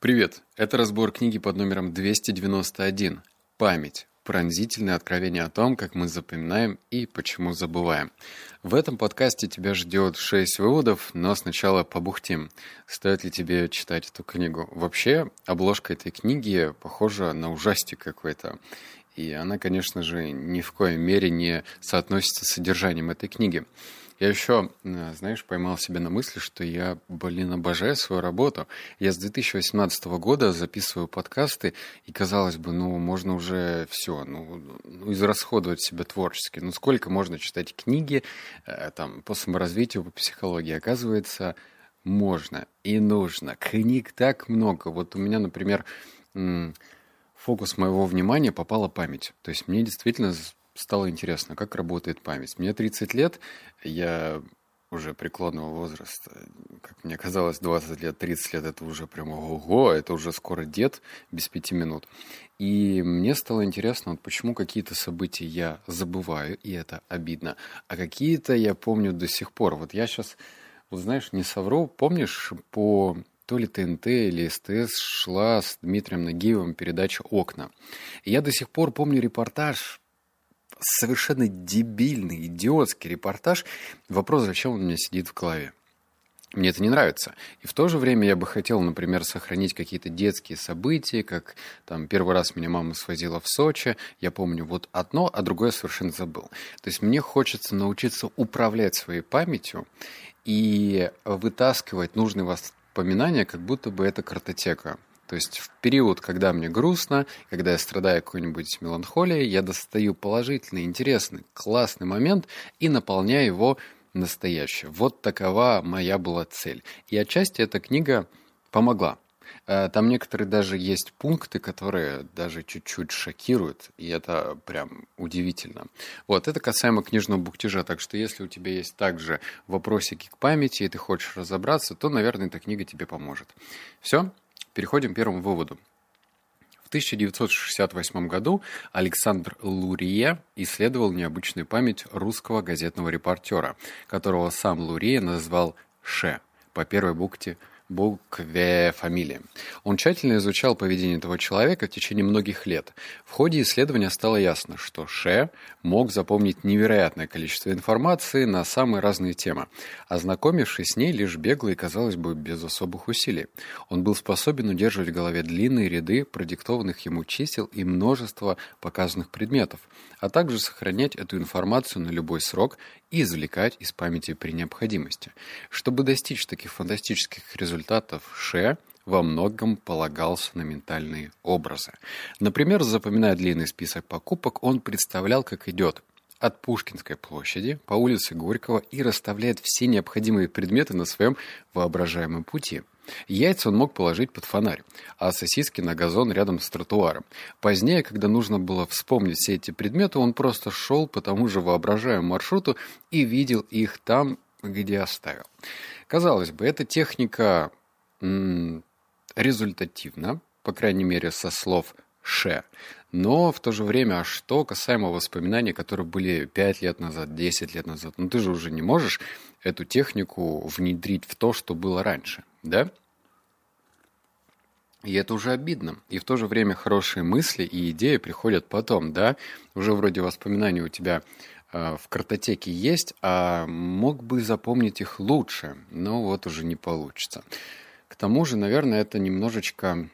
Привет! Это разбор книги под номером 291 «Память. Пронзительное откровение о том, как мы запоминаем и почему забываем». В этом подкасте тебя ждет 6 выводов, но сначала побухтим. Стоит ли тебе читать эту книгу? Вообще, обложка этой книги похожа на ужастик какой-то. И она, конечно же, ни в коей мере не соотносится с содержанием этой книги. Я еще, знаешь, поймал себя на мысли, что я, блин, обожаю свою работу. Я с 2018 года записываю подкасты, и казалось бы, ну, можно уже все, ну, ну израсходовать себя творчески. Ну, сколько можно читать книги э, там, по саморазвитию, по психологии? Оказывается, можно и нужно. Книг так много. Вот у меня, например, фокус моего внимания попала память. То есть мне действительно стало интересно, как работает память. Мне 30 лет, я уже преклонного возраста, как мне казалось, 20 лет, 30 лет, это уже прям ого, это уже скоро дед без пяти минут. И мне стало интересно, вот почему какие-то события я забываю, и это обидно, а какие-то я помню до сих пор. Вот я сейчас, вот знаешь, не совру, помнишь, по то ли ТНТ или СТС шла с Дмитрием Нагиевым передача «Окна». И я до сих пор помню репортаж совершенно дебильный, идиотский репортаж. Вопрос, зачем он у меня сидит в голове. Мне это не нравится. И в то же время я бы хотел, например, сохранить какие-то детские события, как там первый раз меня мама свозила в Сочи, я помню вот одно, а другое совершенно забыл. То есть мне хочется научиться управлять своей памятью и вытаскивать нужные воспоминания, как будто бы это картотека. То есть в период, когда мне грустно, когда я страдаю какой-нибудь меланхолией, я достаю положительный, интересный, классный момент и наполняю его настоящее. Вот такова моя была цель. И отчасти эта книга помогла. Э, там некоторые даже есть пункты, которые даже чуть-чуть шокируют, и это прям удивительно. Вот, это касаемо книжного буктижа, так что если у тебя есть также вопросики к памяти, и ты хочешь разобраться, то, наверное, эта книга тебе поможет. Все, Переходим к первому выводу. В 1968 году Александр Лурия исследовал необычную память русского газетного репортера, которого сам Лурия назвал «Ше» по первой букве букве фамилии. Он тщательно изучал поведение этого человека в течение многих лет. В ходе исследования стало ясно, что Ше мог запомнить невероятное количество информации на самые разные темы, ознакомившись с ней лишь бегло и, казалось бы, без особых усилий. Он был способен удерживать в голове длинные ряды продиктованных ему чисел и множество показанных предметов, а также сохранять эту информацию на любой срок и извлекать из памяти при необходимости. Чтобы достичь таких фантастических результатов, Ше во многом полагался на ментальные образы. Например, запоминая длинный список покупок, он представлял, как идет от Пушкинской площади по улице Горького и расставляет все необходимые предметы на своем воображаемом пути – Яйца он мог положить под фонарь, а сосиски на газон рядом с тротуаром. Позднее, когда нужно было вспомнить все эти предметы, он просто шел по тому же воображаемому маршруту и видел их там, где оставил. Казалось бы, эта техника м- результативна, по крайней мере, со слов Ше. Но в то же время, а что касаемо воспоминаний, которые были 5 лет назад, 10 лет назад? Ну ты же уже не можешь эту технику внедрить в то, что было раньше, да? И это уже обидно. И в то же время хорошие мысли и идеи приходят потом, да? Уже вроде воспоминания у тебя э, в картотеке есть, а мог бы запомнить их лучше, но вот уже не получится. К тому же, наверное, это немножечко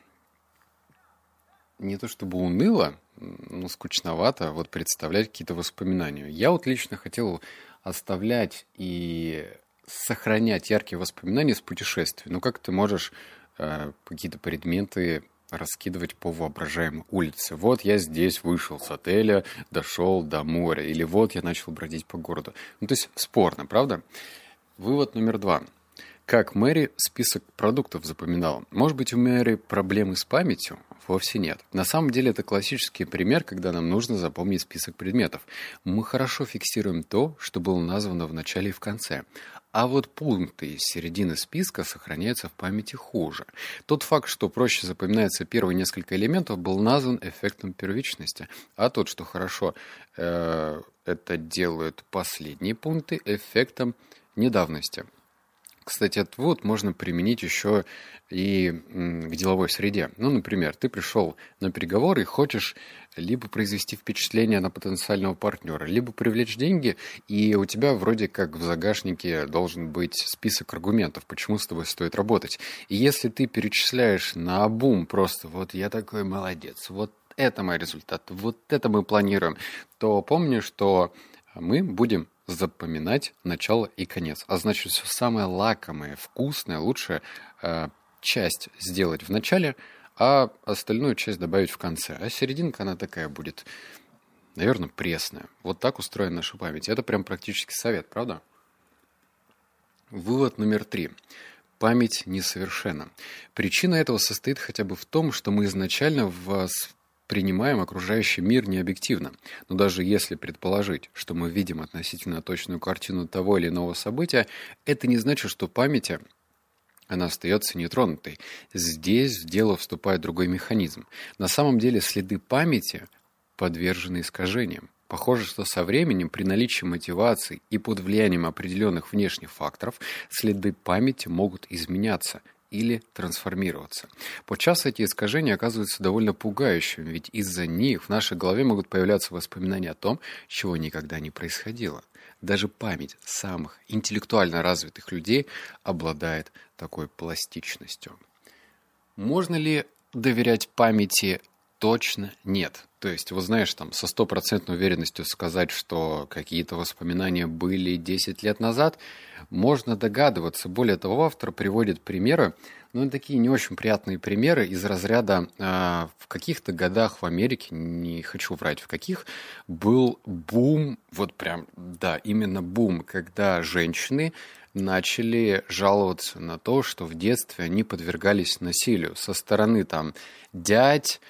не то чтобы уныло, но скучновато вот представлять какие-то воспоминания. Я вот лично хотел оставлять и сохранять яркие воспоминания с путешествий. Ну как ты можешь какие-то предметы раскидывать по воображаемой улице. Вот я здесь вышел с отеля, дошел до моря, или вот я начал бродить по городу. Ну, то есть спорно, правда? Вывод номер два. Как Мэри список продуктов запоминала. Может быть, у Мэри проблемы с памятью? Вовсе нет. На самом деле это классический пример, когда нам нужно запомнить список предметов. Мы хорошо фиксируем то, что было названо в начале и в конце. А вот пункты из середины списка сохраняются в памяти хуже. Тот факт, что проще запоминается первые несколько элементов, был назван эффектом первичности. А тот, что хорошо э, это делают последние пункты, эффектом недавности. Кстати, этот вывод можно применить еще и к деловой среде. Ну, например, ты пришел на переговоры и хочешь либо произвести впечатление на потенциального партнера, либо привлечь деньги, и у тебя вроде как в загашнике должен быть список аргументов, почему с тобой стоит работать. И если ты перечисляешь на бум просто «вот я такой молодец», «вот это мой результат», «вот это мы планируем», то помни, что мы будем запоминать начало и конец. А значит, все самое лакомое, вкусное, лучше э, часть сделать в начале, а остальную часть добавить в конце. А серединка, она такая будет, наверное, пресная. Вот так устроена наша память. Это прям практически совет, правда? Вывод номер три. Память несовершенна. Причина этого состоит хотя бы в том, что мы изначально в принимаем окружающий мир необъективно. Но даже если предположить, что мы видим относительно точную картину того или иного события, это не значит, что памяти она остается нетронутой. Здесь в дело вступает другой механизм. На самом деле следы памяти подвержены искажениям. Похоже, что со временем, при наличии мотивации и под влиянием определенных внешних факторов, следы памяти могут изменяться – или трансформироваться. Подчас эти искажения оказываются довольно пугающими, ведь из-за них в нашей голове могут появляться воспоминания о том, чего никогда не происходило. Даже память самых интеллектуально развитых людей обладает такой пластичностью. Можно ли доверять памяти точно нет. То есть, вот знаешь, там со стопроцентной уверенностью сказать, что какие-то воспоминания были 10 лет назад, можно догадываться. Более того, автор приводит примеры, ну, такие не очень приятные примеры из разряда э, в каких-то годах в Америке, не хочу врать в каких, был бум, вот прям, да, именно бум, когда женщины начали жаловаться на то, что в детстве они подвергались насилию со стороны там дядь,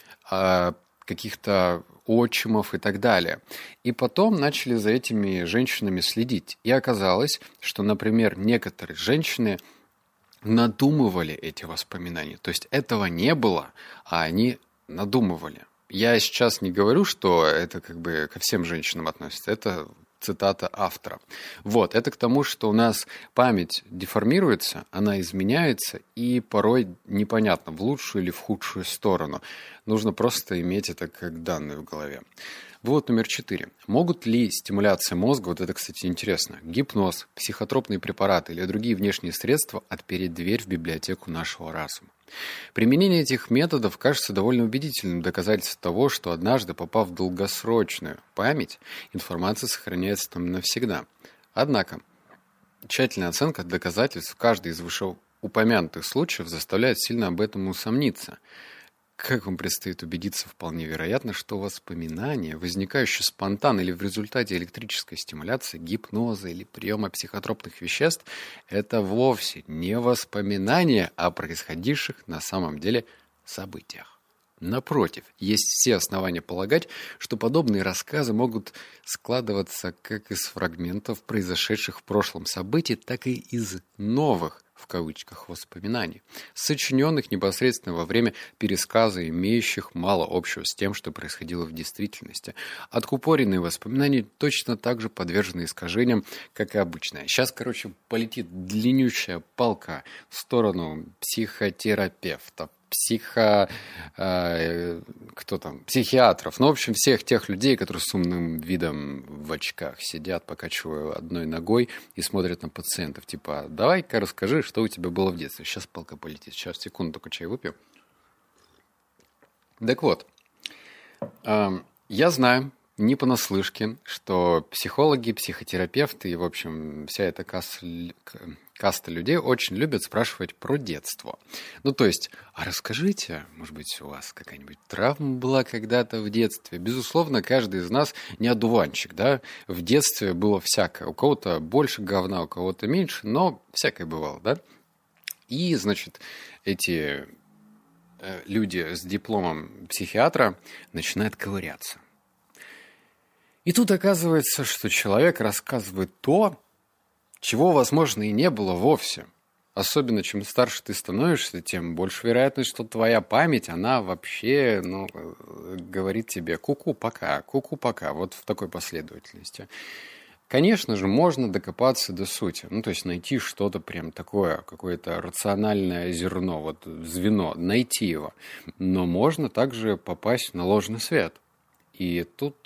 каких-то отчимов и так далее. И потом начали за этими женщинами следить. И оказалось, что, например, некоторые женщины надумывали эти воспоминания. То есть этого не было, а они надумывали. Я сейчас не говорю, что это как бы ко всем женщинам относится. Это цитата автора. Вот, это к тому, что у нас память деформируется, она изменяется, и порой непонятно, в лучшую или в худшую сторону. Нужно просто иметь это как данные в голове. Вывод номер четыре. Могут ли стимуляция мозга, вот это, кстати, интересно, гипноз, психотропные препараты или другие внешние средства отпереть дверь в библиотеку нашего разума? Применение этих методов кажется довольно убедительным доказательством того, что однажды, попав в долгосрочную память, информация сохраняется там навсегда. Однако, тщательная оценка доказательств в каждой из вышеупомянутых случаев заставляет сильно об этом усомниться – как вам предстоит убедиться, вполне вероятно, что воспоминания, возникающие спонтанно или в результате электрической стимуляции, гипноза или приема психотропных веществ, это вовсе не воспоминания о происходивших на самом деле событиях. Напротив, есть все основания полагать, что подобные рассказы могут складываться как из фрагментов произошедших в прошлом событий, так и из новых, в кавычках воспоминаний, сочиненных непосредственно во время пересказа, имеющих мало общего с тем, что происходило в действительности. Откупоренные воспоминания точно так же подвержены искажениям, как и обычные. Сейчас, короче, полетит длиннющая палка в сторону психотерапевтов, психо... Э, кто там? Психиатров. Ну, в общем, всех тех людей, которые с умным видом в очках сидят, покачивая одной ногой и смотрят на пациентов. Типа, давай-ка расскажи, что у тебя было в детстве. Сейчас палка полетит. Сейчас, секунду, только чай выпью. Так вот, э, я знаю, не понаслышке, что психологи, психотерапевты и, в общем, вся эта касса, каста людей очень любят спрашивать про детство. Ну, то есть, а расскажите, может быть, у вас какая-нибудь травма была когда-то в детстве? Безусловно, каждый из нас не одуванчик, да? В детстве было всякое. У кого-то больше говна, у кого-то меньше, но всякое бывало, да? И, значит, эти э, люди с дипломом психиатра начинают ковыряться и тут оказывается, что человек рассказывает то, чего, возможно, и не было вовсе. Особенно, чем старше ты становишься, тем больше вероятность, что твоя память, она вообще, ну, говорит тебе ку-ку пока, ку-ку пока, вот в такой последовательности. Конечно же, можно докопаться до сути. Ну, то есть найти что-то прям такое, какое-то рациональное зерно, вот звено, найти его. Но можно также попасть на ложный свет. И тут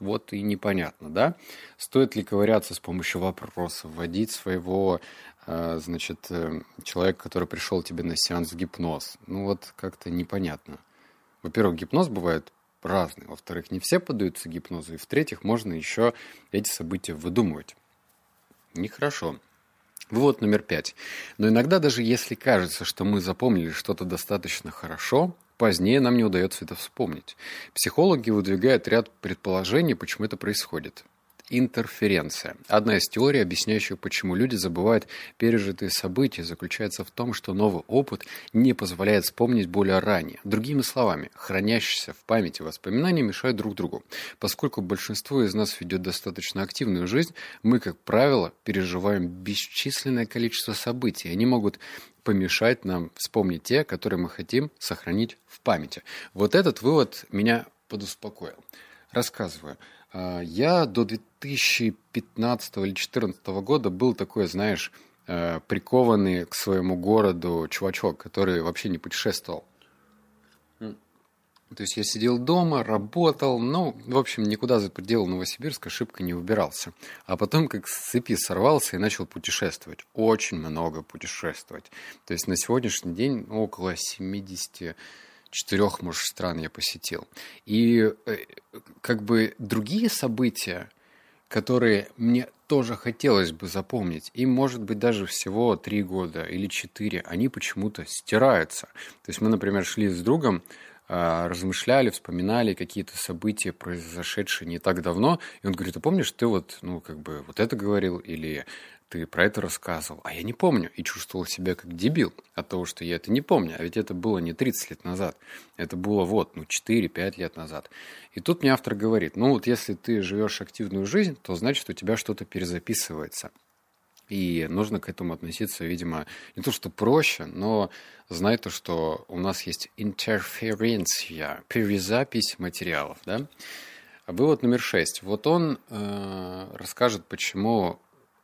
вот и непонятно, да? Стоит ли ковыряться с помощью вопросов, вводить своего, э, значит, э, человека, который пришел тебе на сеанс в гипноз? Ну вот как-то непонятно. Во-первых, гипноз бывает разные. Во-вторых, не все поддаются гипнозу. И в-третьих, можно еще эти события выдумывать. Нехорошо. Вывод номер пять. Но иногда даже если кажется, что мы запомнили что-то достаточно хорошо, позднее нам не удается это вспомнить. Психологи выдвигают ряд предположений, почему это происходит интерференция. Одна из теорий, объясняющих, почему люди забывают пережитые события, заключается в том, что новый опыт не позволяет вспомнить более ранее. Другими словами, хранящиеся в памяти воспоминания мешают друг другу. Поскольку большинство из нас ведет достаточно активную жизнь, мы, как правило, переживаем бесчисленное количество событий. Они могут помешать нам вспомнить те, которые мы хотим сохранить в памяти. Вот этот вывод меня подуспокоил. Рассказываю. А, я до 2015 или 2014 года был такой, знаешь, э, прикованный к своему городу чувачок, который вообще не путешествовал. То есть я сидел дома, работал, ну, в общем, никуда за пределы Новосибирска шибко не убирался. А потом как с цепи сорвался и начал путешествовать. Очень много путешествовать. То есть на сегодняшний день около 70 четырех, может, стран я посетил. И э, как бы другие события, которые мне тоже хотелось бы запомнить, им может быть даже всего три года или четыре, они почему-то стираются. То есть мы, например, шли с другом, а, размышляли, вспоминали какие-то события, произошедшие не так давно, и он говорит, а помнишь, ты вот, ну, как бы вот это говорил, или ты про это рассказывал, а я не помню, и чувствовал себя как дебил от того, что я это не помню, а ведь это было не 30 лет назад, это было вот, ну, 4-5 лет назад. И тут мне автор говорит, ну, вот если ты живешь активную жизнь, то значит у тебя что-то перезаписывается. И нужно к этому относиться, видимо, не то что проще, но знай то, что у нас есть интерференция, перезапись материалов, да. Вывод номер шесть. Вот он э, расскажет, почему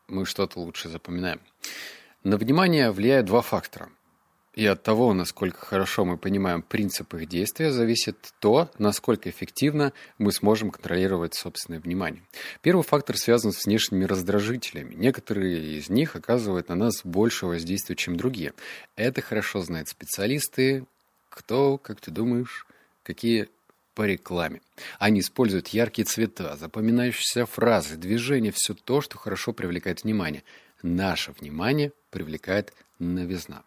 мы что-то лучше запоминаем. На внимание влияют два фактора. И от того, насколько хорошо мы понимаем принцип их действия, зависит то, насколько эффективно мы сможем контролировать собственное внимание. Первый фактор связан с внешними раздражителями. Некоторые из них оказывают на нас больше воздействия, чем другие. Это хорошо знают специалисты. Кто, как ты думаешь, какие по рекламе. Они используют яркие цвета, запоминающиеся фразы, движения, все то, что хорошо привлекает внимание. Наше внимание привлекает новизна.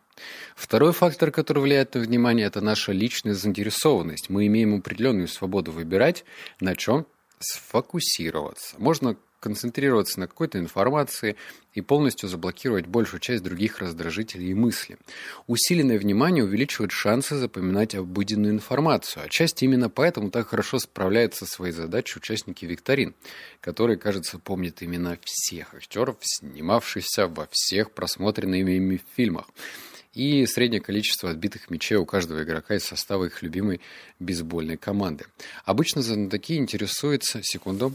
Второй фактор, который влияет на внимание, это наша личная заинтересованность. Мы имеем определенную свободу выбирать, на чем сфокусироваться. Можно концентрироваться на какой-то информации и полностью заблокировать большую часть других раздражителей и мыслей. Усиленное внимание увеличивает шансы запоминать обыденную информацию. Отчасти именно поэтому так хорошо справляются со своей задачей участники викторин, которые, кажется, помнят имена всех актеров, снимавшихся во всех просмотренных ими фильмах и среднее количество отбитых мячей у каждого игрока из состава их любимой бейсбольной команды. Обычно знатоки интересуются... Секунду.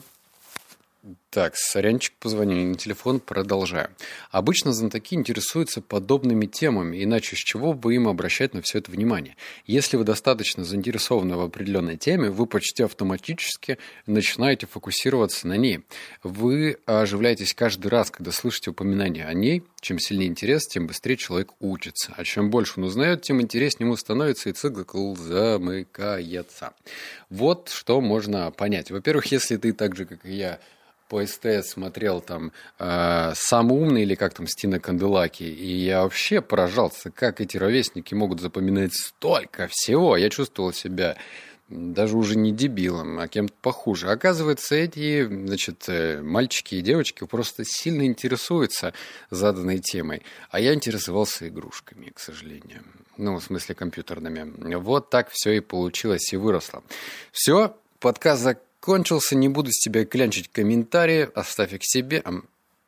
Так, сорянчик позвонили на телефон, продолжаем. Обычно знатоки интересуются подобными темами, иначе с чего бы им обращать на все это внимание? Если вы достаточно заинтересованы в определенной теме, вы почти автоматически начинаете фокусироваться на ней. Вы оживляетесь каждый раз, когда слышите упоминание о ней. Чем сильнее интерес, тем быстрее человек учится. А чем больше он узнает, тем интереснее ему становится, и цикл замыкается. Вот что можно понять. Во-первых, если ты так же, как и я, по СТС смотрел там э, «Сам умный» или как там Стина Канделаки, и я вообще поражался, как эти ровесники могут запоминать столько всего. Я чувствовал себя даже уже не дебилом, а кем-то похуже. Оказывается, эти значит, э, мальчики и девочки просто сильно интересуются заданной темой, а я интересовался игрушками, к сожалению. Ну, в смысле компьютерными. Вот так все и получилось и выросло. Все, подкаст закончился кончился, не буду с тебя клянчить комментарии, оставь их себе,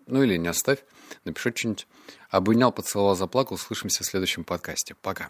ну или не оставь, напиши что-нибудь. Обнял, поцеловал, заплакал, услышимся в следующем подкасте. Пока.